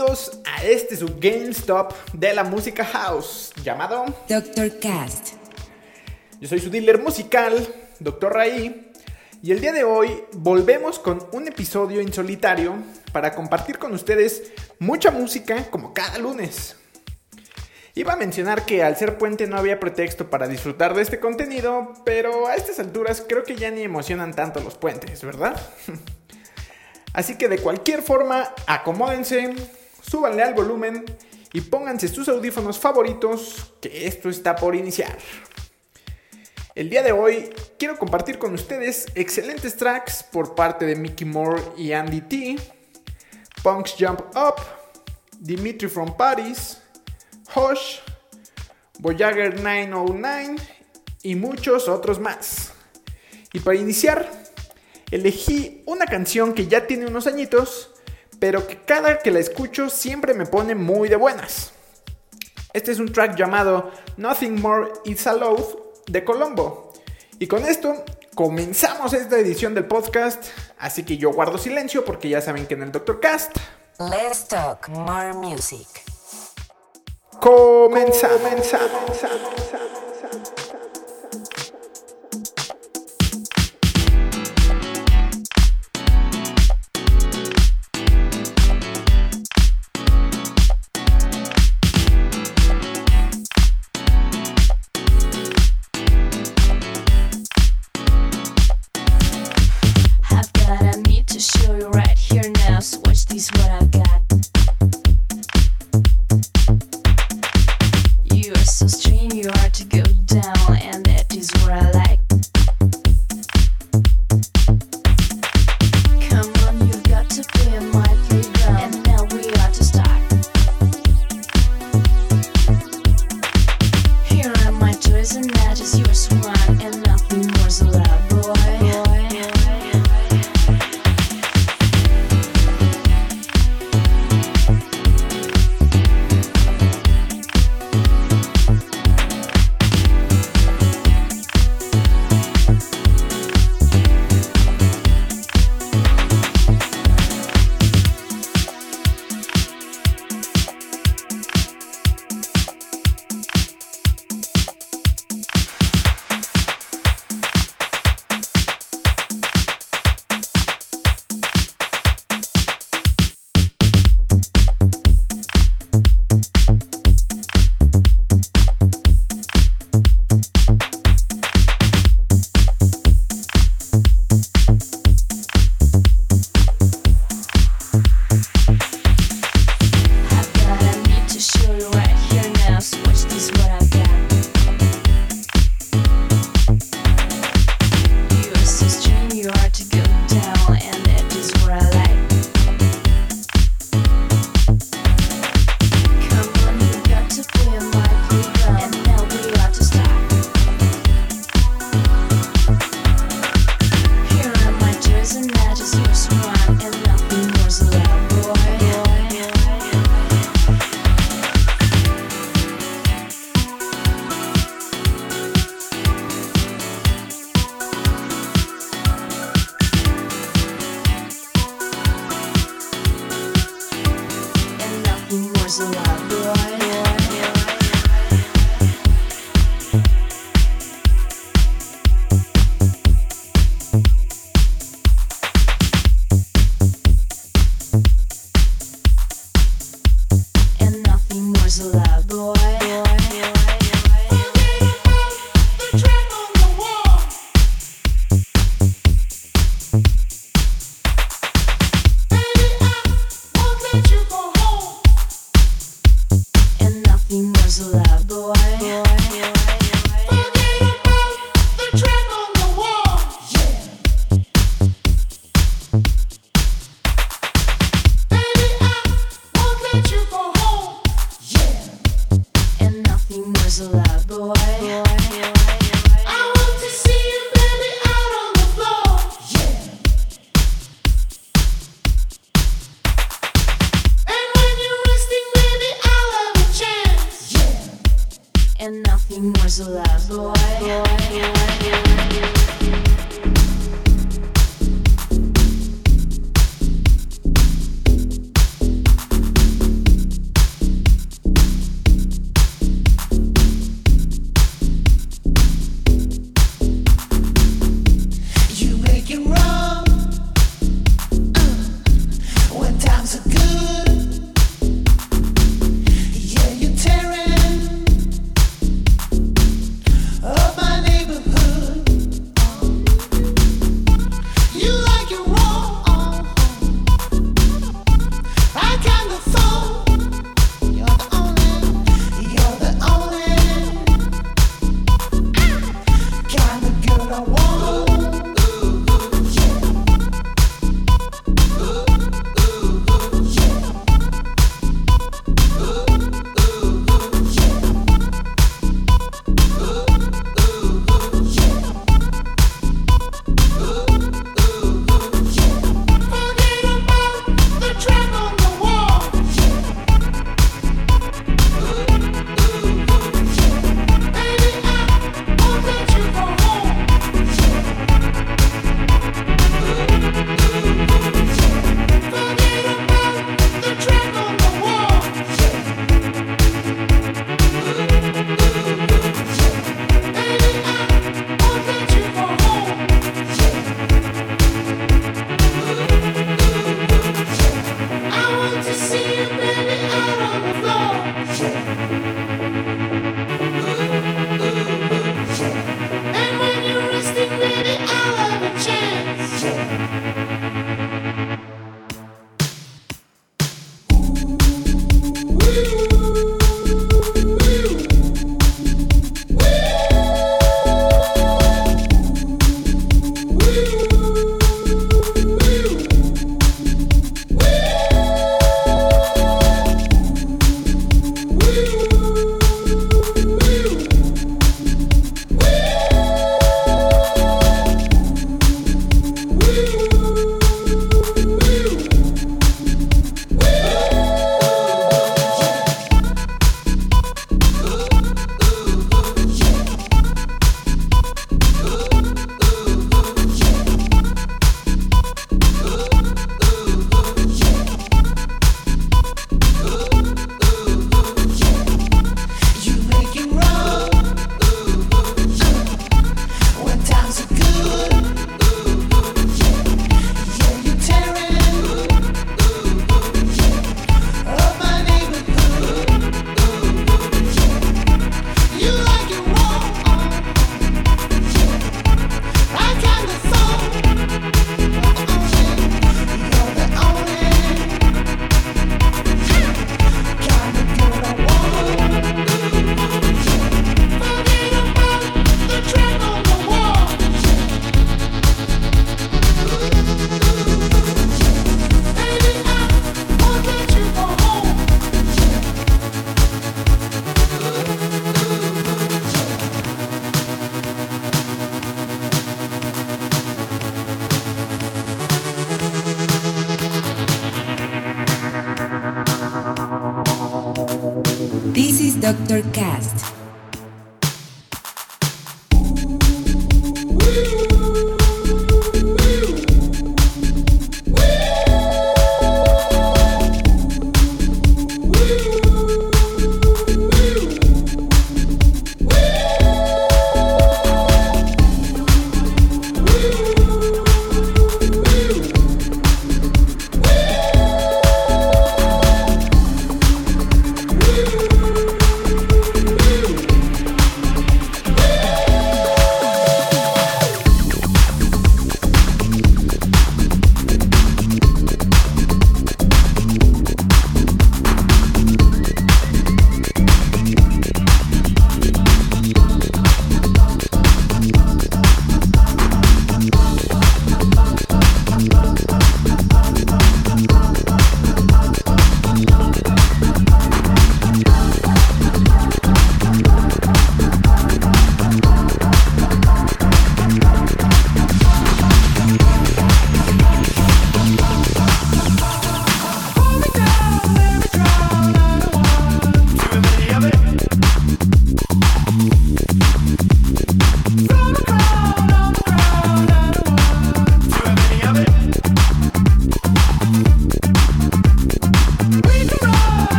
Bienvenidos a este su GameStop de la música house llamado Dr. Cast. Yo soy su dealer musical, Dr. Raí, y el día de hoy volvemos con un episodio en solitario para compartir con ustedes mucha música como cada lunes. Iba a mencionar que al ser puente no había pretexto para disfrutar de este contenido, pero a estas alturas creo que ya ni emocionan tanto los puentes, ¿verdad? Así que de cualquier forma, acomódense, súbanle al volumen y pónganse sus audífonos favoritos, que esto está por iniciar. El día de hoy quiero compartir con ustedes excelentes tracks por parte de Mickey Moore y Andy T, Punks Jump Up, Dimitri from Paris, Hush, Voyager 909 y muchos otros más. Y para iniciar, elegí una canción que ya tiene unos añitos, pero que cada que la escucho siempre me pone muy de buenas. Este es un track llamado Nothing More Is Allowed de Colombo. Y con esto comenzamos esta edición del podcast, así que yo guardo silencio porque ya saben que en el Doctor Cast Let's talk more music. comenzamos. I've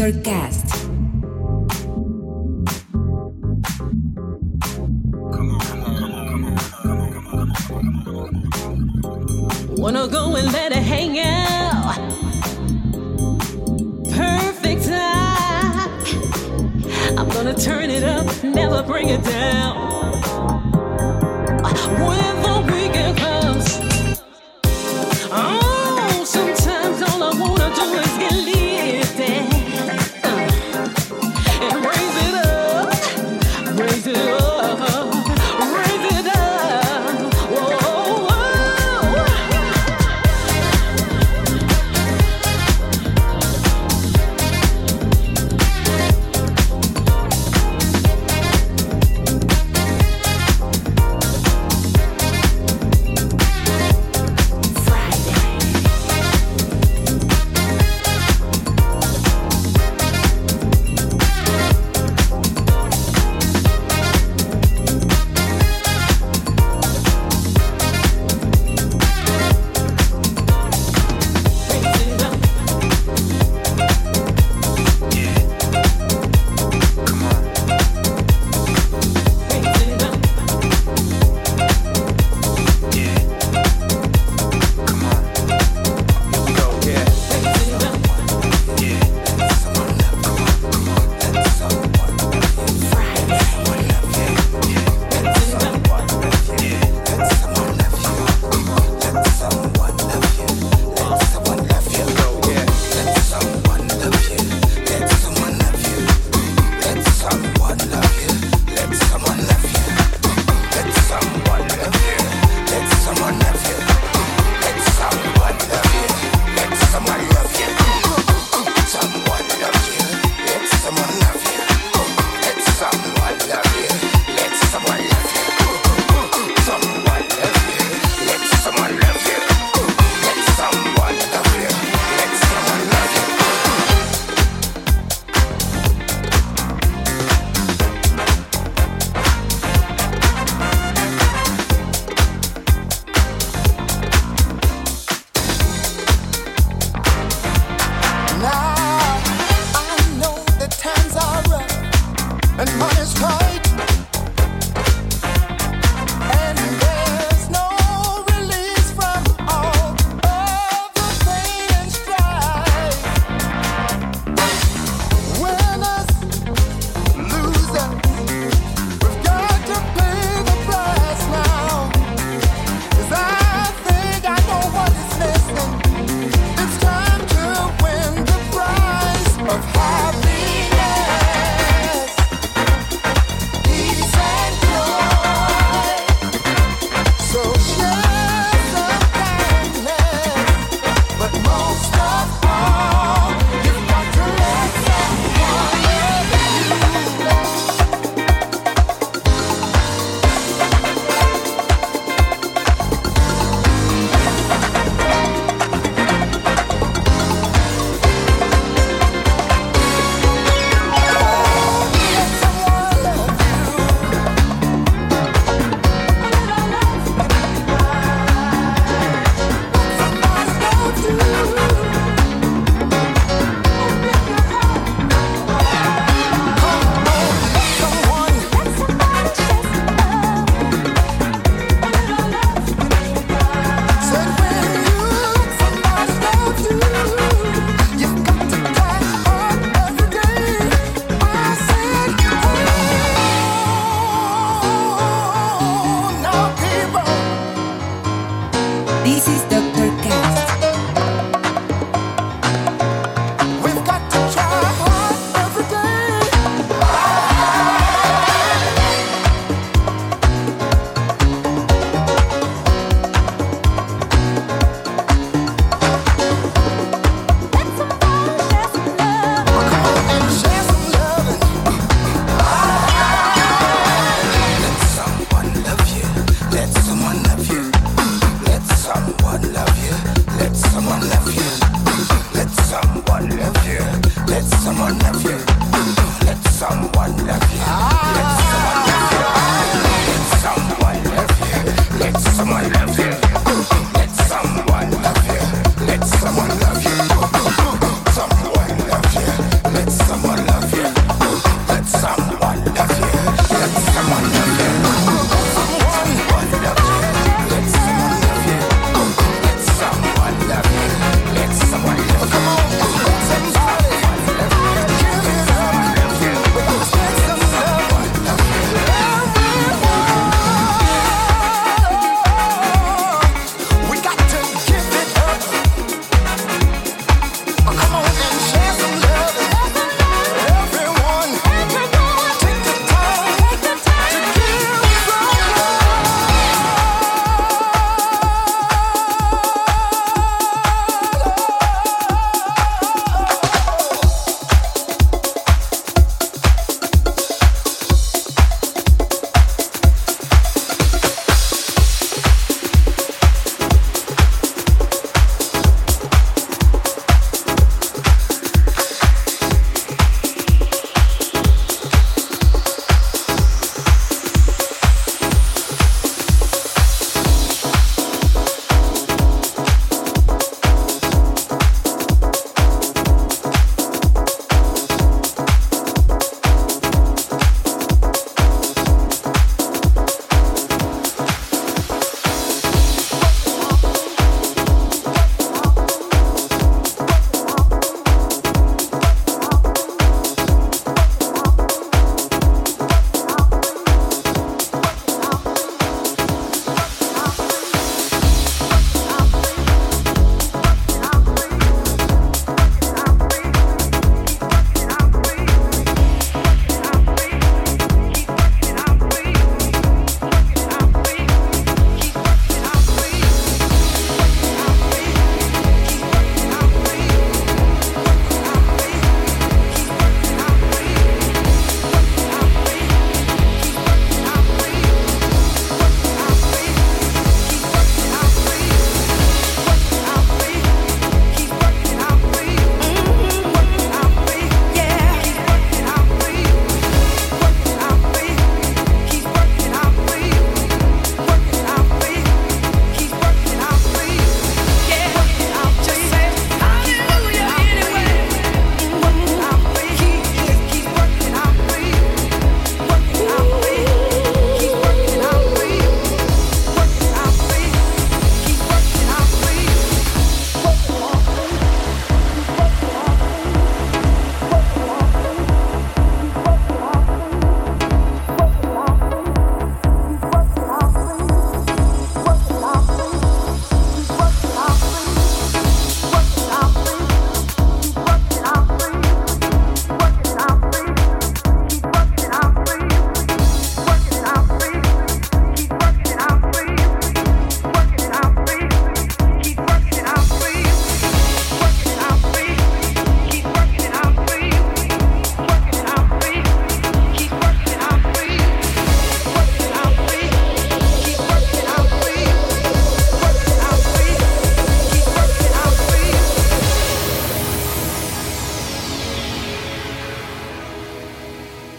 Dr. Cast.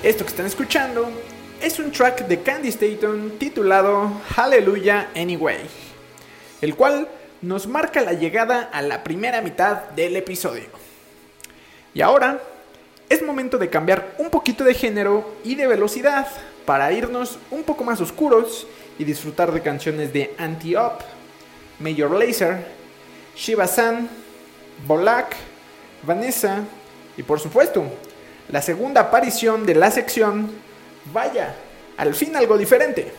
Están escuchando es un track de Candy Staton titulado Hallelujah Anyway, el cual nos marca la llegada a la primera mitad del episodio. Y ahora es momento de cambiar un poquito de género y de velocidad para irnos un poco más oscuros y disfrutar de canciones de Anti-Up, Major Lazer, Shiva San, Bolak, Vanessa y por supuesto la segunda aparición de la sección Vaya, al fin algo diferente,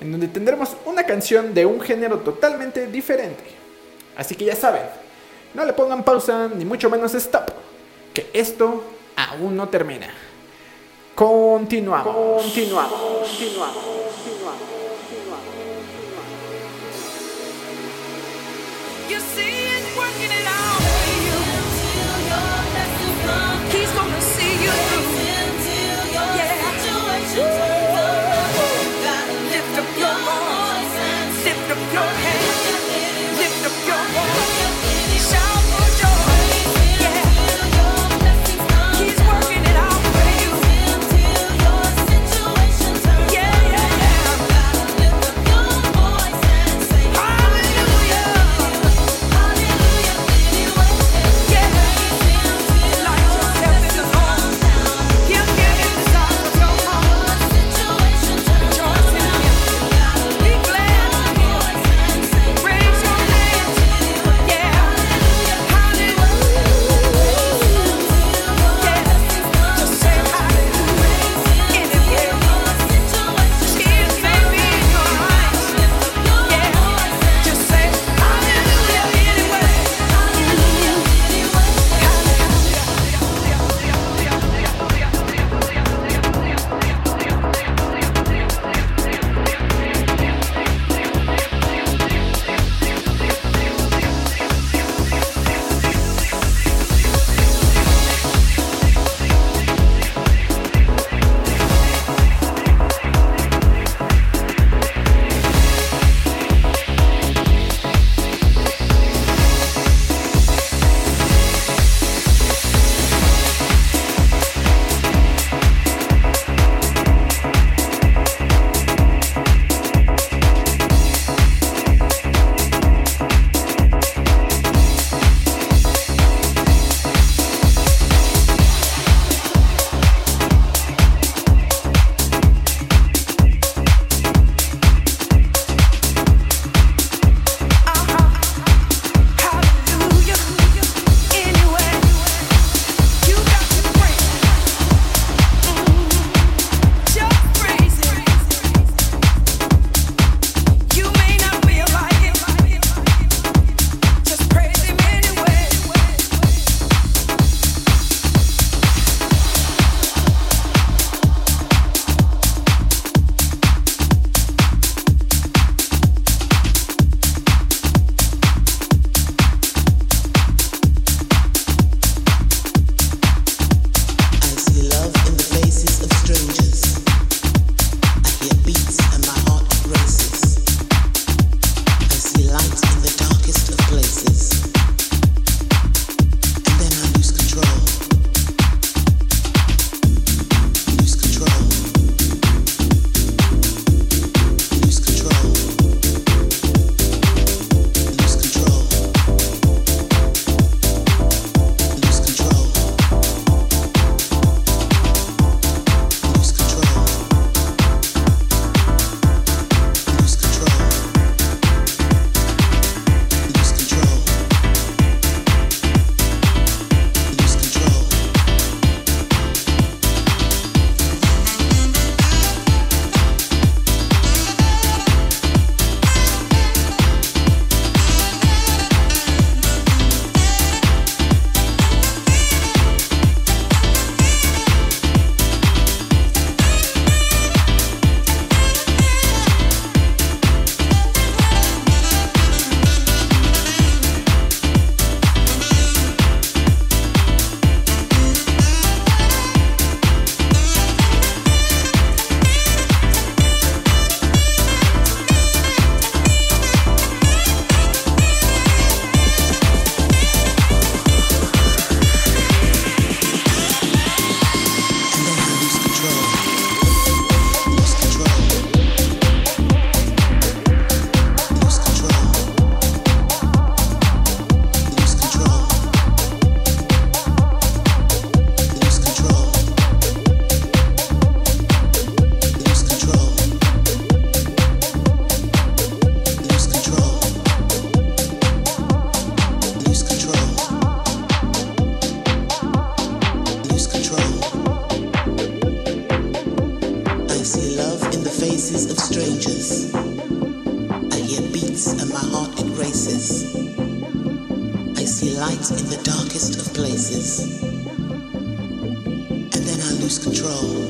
en donde tendremos una canción de un género totalmente diferente. Así que ya saben, no le pongan pausa ni mucho menos stop, que esto aún no termina. Continuamos. Continuamos. Continuamos. You see it working it out for you. He's gonna 嘿。and my heart embraces. I see light in the darkest of places. And then I lose control.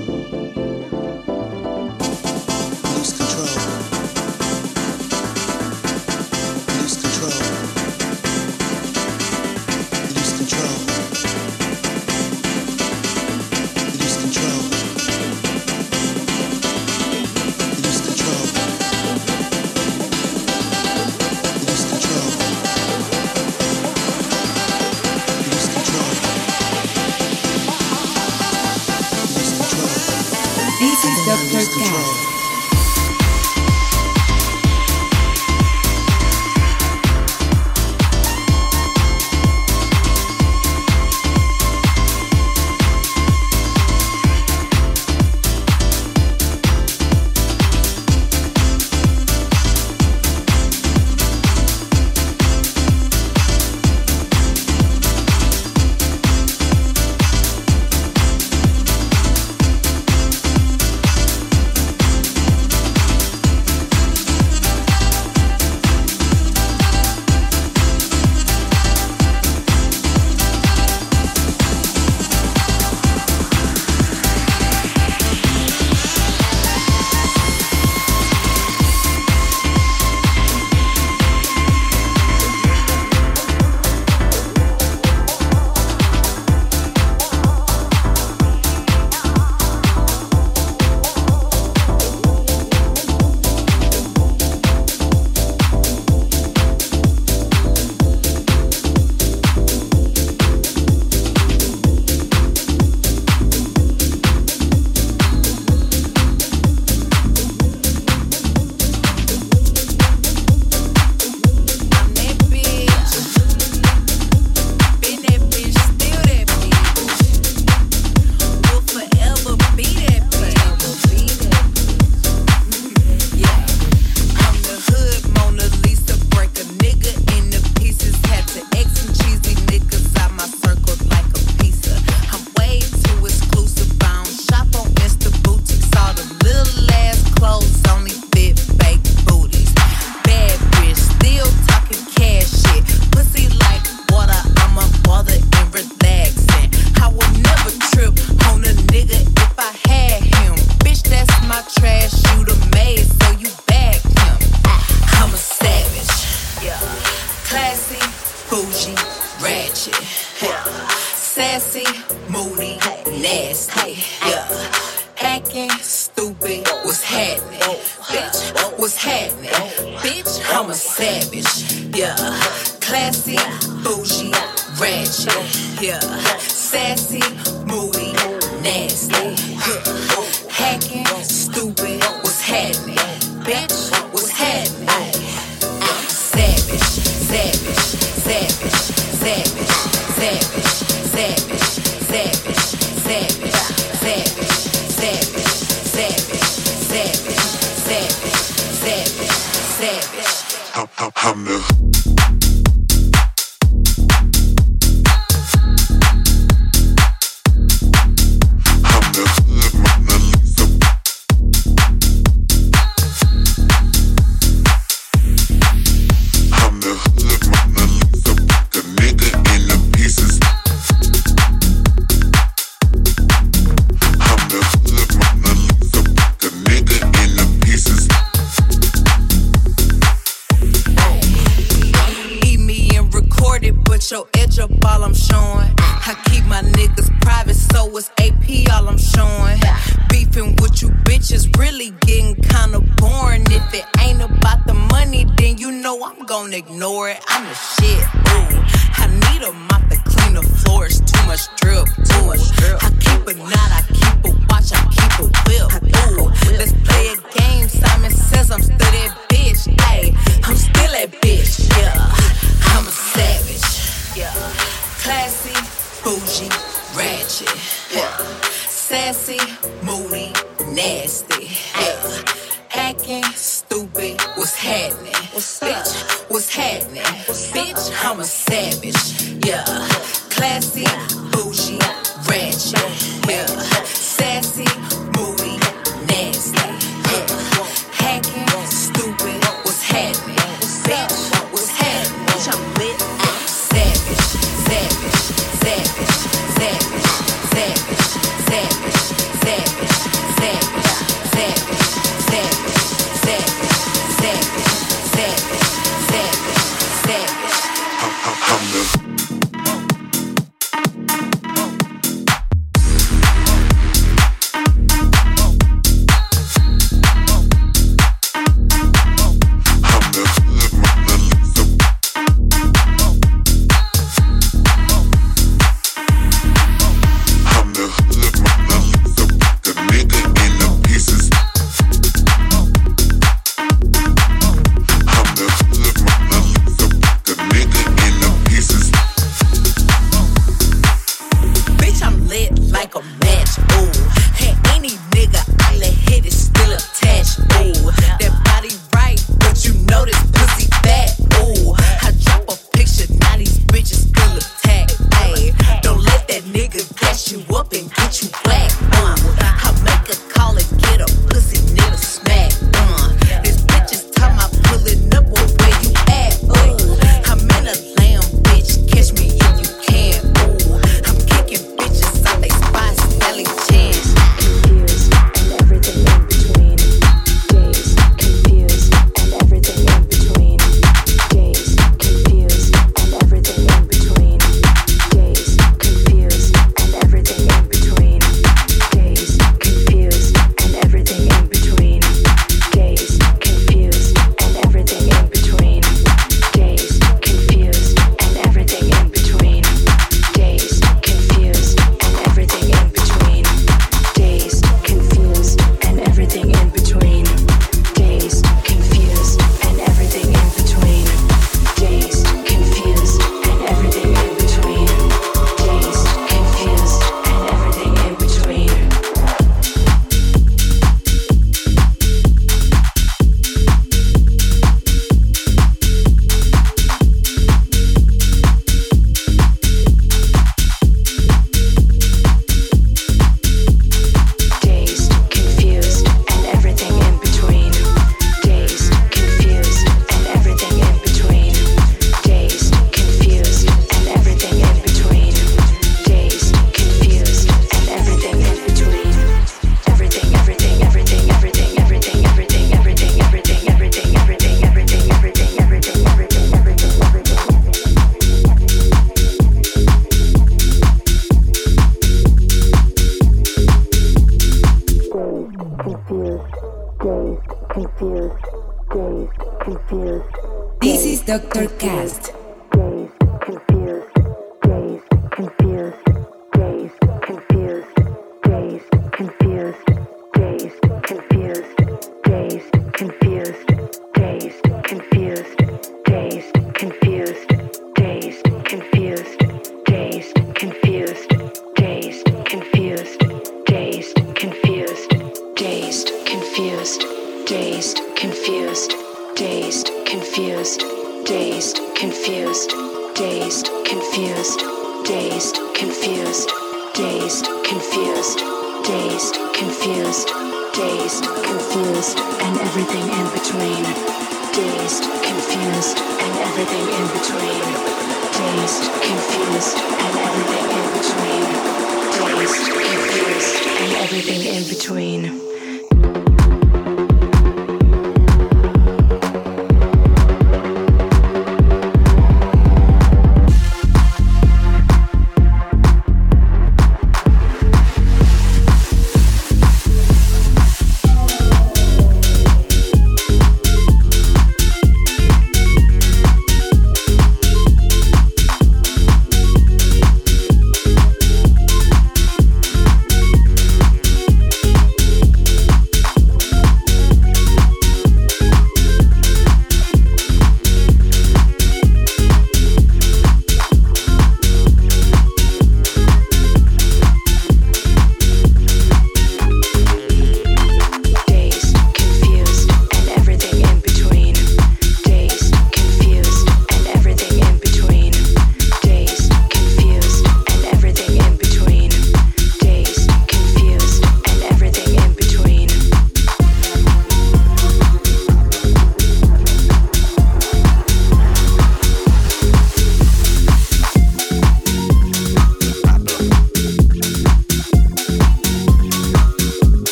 ignore it. I'm the shit.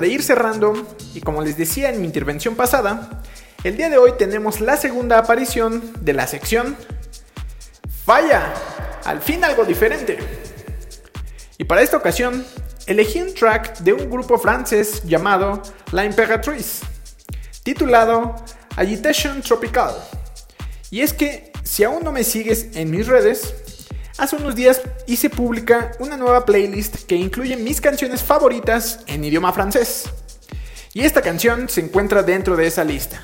De ir cerrando y como les decía en mi intervención pasada, el día de hoy tenemos la segunda aparición de la sección Falla, al fin algo diferente. Y para esta ocasión elegí un track de un grupo francés llamado La Imperatrice, titulado Agitation Tropical. Y es que si aún no me sigues en mis redes, hace unos días hice pública una nueva playlist que incluye mis canciones favoritas en idioma francés. Y esta canción se encuentra dentro de esa lista.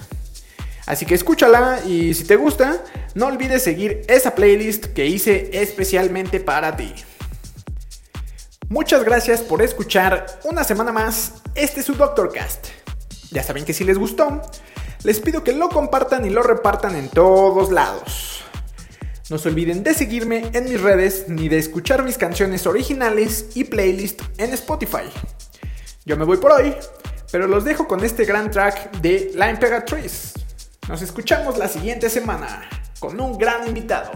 Así que escúchala y si te gusta, no olvides seguir esa playlist que hice especialmente para ti. Muchas gracias por escuchar una semana más este su Doctorcast. Ya saben que si les gustó, les pido que lo compartan y lo repartan en todos lados. No se olviden de seguirme en mis redes ni de escuchar mis canciones originales y playlist en Spotify. Yo me voy por hoy, pero los dejo con este gran track de La Imperatriz. Nos escuchamos la siguiente semana con un gran invitado.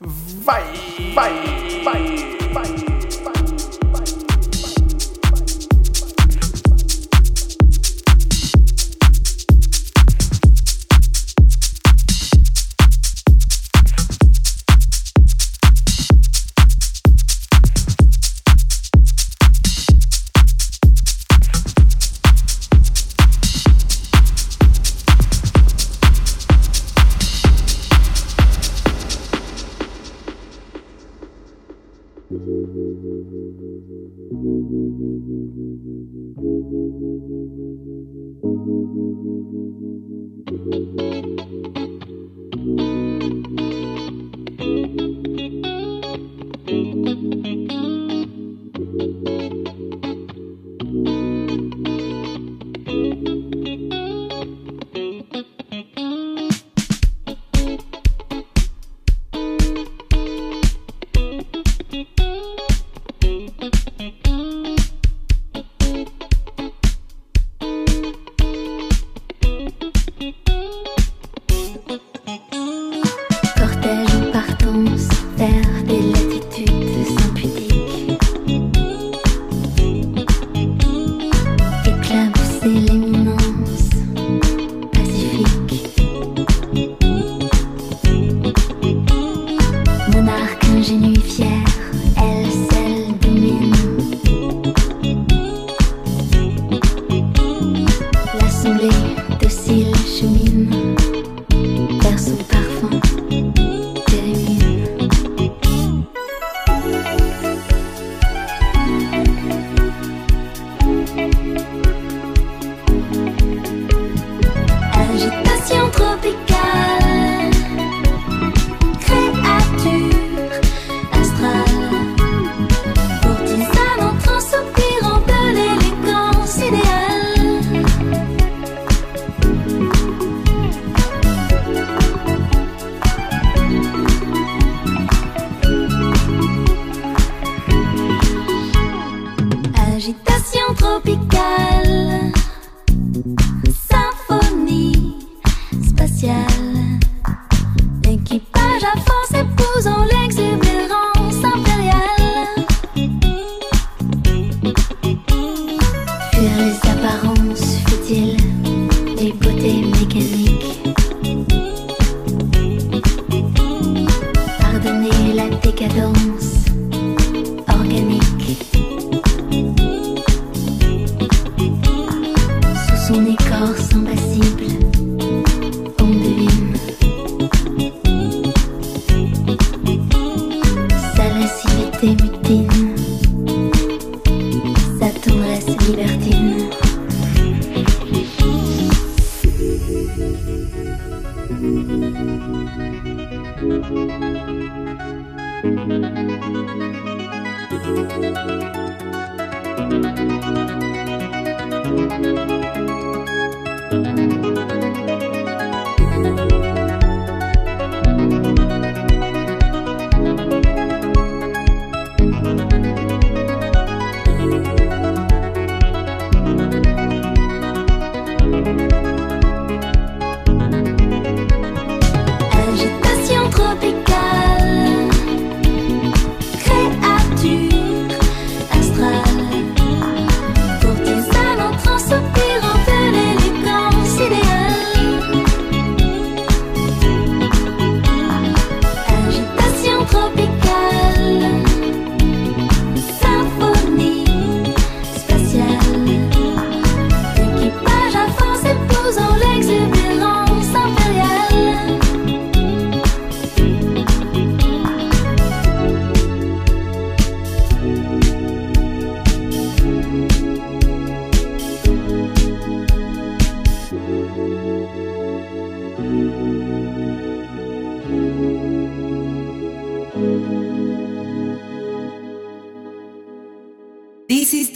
Bye, bye, bye, bye.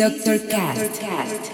This is Dr. Cast.